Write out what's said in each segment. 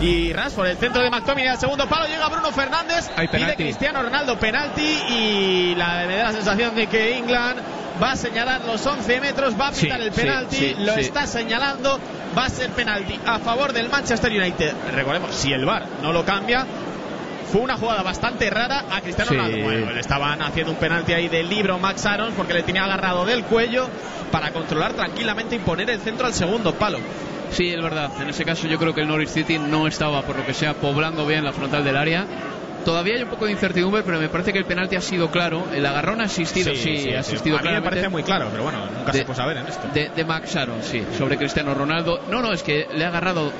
Y Rashford, el centro de McTominay al segundo palo, llega Bruno Fernández, Hay pide. Cristiano Ronaldo penalti y la, me da la sensación de que England va a señalar los 11 metros, va a Sí, pitar el penalti, sí, lo está señalando, va a ser penalti a favor del Manchester United. Recordemos, si el VAR no lo cambia, fue una jugada bastante rara a Cristiano Sí. Ronaldo. Bueno, le estaban haciendo un penalti ahí del libro Max Aaron porque le tenía agarrado del cuello para controlar tranquilamente y poner el centro al segundo palo. Sí, es verdad. En ese caso yo creo que el Norwich City no estaba, por lo que sea, poblando bien la frontal del área. Todavía hay un poco de incertidumbre, pero me parece que el penalti ha sido claro. El agarrón ha asistido, sí, ha asistido A mí me parece muy claro, pero bueno, nunca De- se puede saber en esto. De, de Max Aaron, sí, sobre Cristiano Ronaldo. No, no, es que le ha agarrado,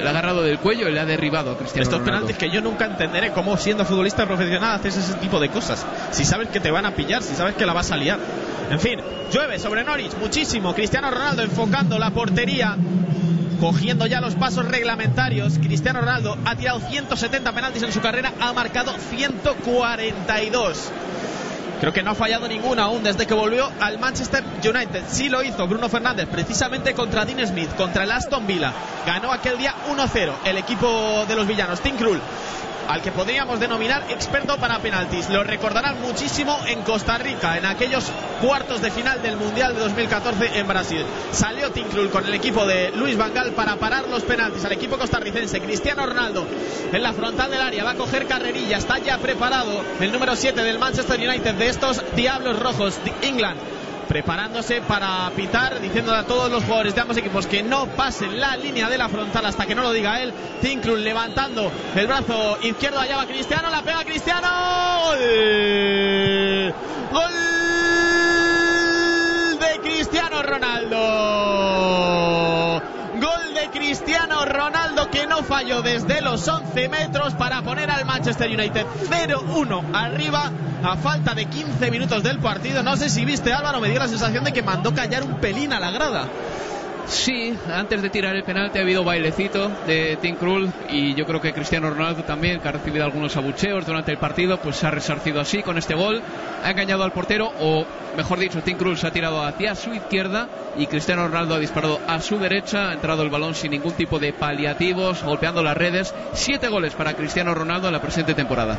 le ha agarrado del cuello y le ha derribado a Cristiano Estos Ronaldo. penaltis que yo nunca entenderé cómo siendo futbolista profesional haces ese tipo de cosas. Si sabes que te van a pillar, si sabes que la vas a liar. En fin, llueve sobre Norwich muchísimo. Cristiano Ronaldo enfocando la portería. Cogiendo ya los pasos reglamentarios, Cristiano Ronaldo ha tirado 170 penaltis en su carrera, ha marcado 142. Creo que no ha fallado ninguno aún desde que volvió al Manchester United. Sí lo hizo Bruno Fernández, precisamente contra Dean Smith, contra el Aston Villa. Ganó aquel día 1-0 el equipo de los villanos, Tim Krul, al que podríamos denominar experto para penaltis. Lo recordarán muchísimo en Costa Rica, en aquellos cuartos de final del Mundial de 2014 en Brasil. Salió Tim Krul con el equipo de Luis Vangal para parar los penaltis al equipo costarricense. Cristiano Ronaldo en la frontal del área va a coger carrerilla, está ya preparado el número 7 del Manchester United de estos Diablos Rojos de England preparándose para pitar, diciéndole a todos los jugadores de ambos equipos que no pasen la línea de la frontal hasta que no lo diga él. Tinkrul levantando el brazo izquierdo, allá va Cristiano, la pega Cristiano. ¡Gol! ¡Gol de Cristiano Ronaldo! Gol de Cristiano Ronaldo que no falló desde los 11 metros para poner al Manchester United 0-1 arriba a falta de 15 minutos del partido. No sé si viste Álvaro, me dio la sensación de que mandó callar un pelín a la grada. Sí, antes de tirar el penalti ha habido bailecito de Tim Krul y yo creo que Cristiano Ronaldo también, que ha recibido algunos abucheos durante el partido, pues se ha resarcido así con este gol. Ha engañado al portero, o mejor dicho, Tim Krul se ha tirado hacia su izquierda y Cristiano Ronaldo ha disparado a su derecha. Ha entrado el balón sin ningún tipo de paliativos, golpeando las redes. Siete goles para Cristiano Ronaldo en la presente temporada.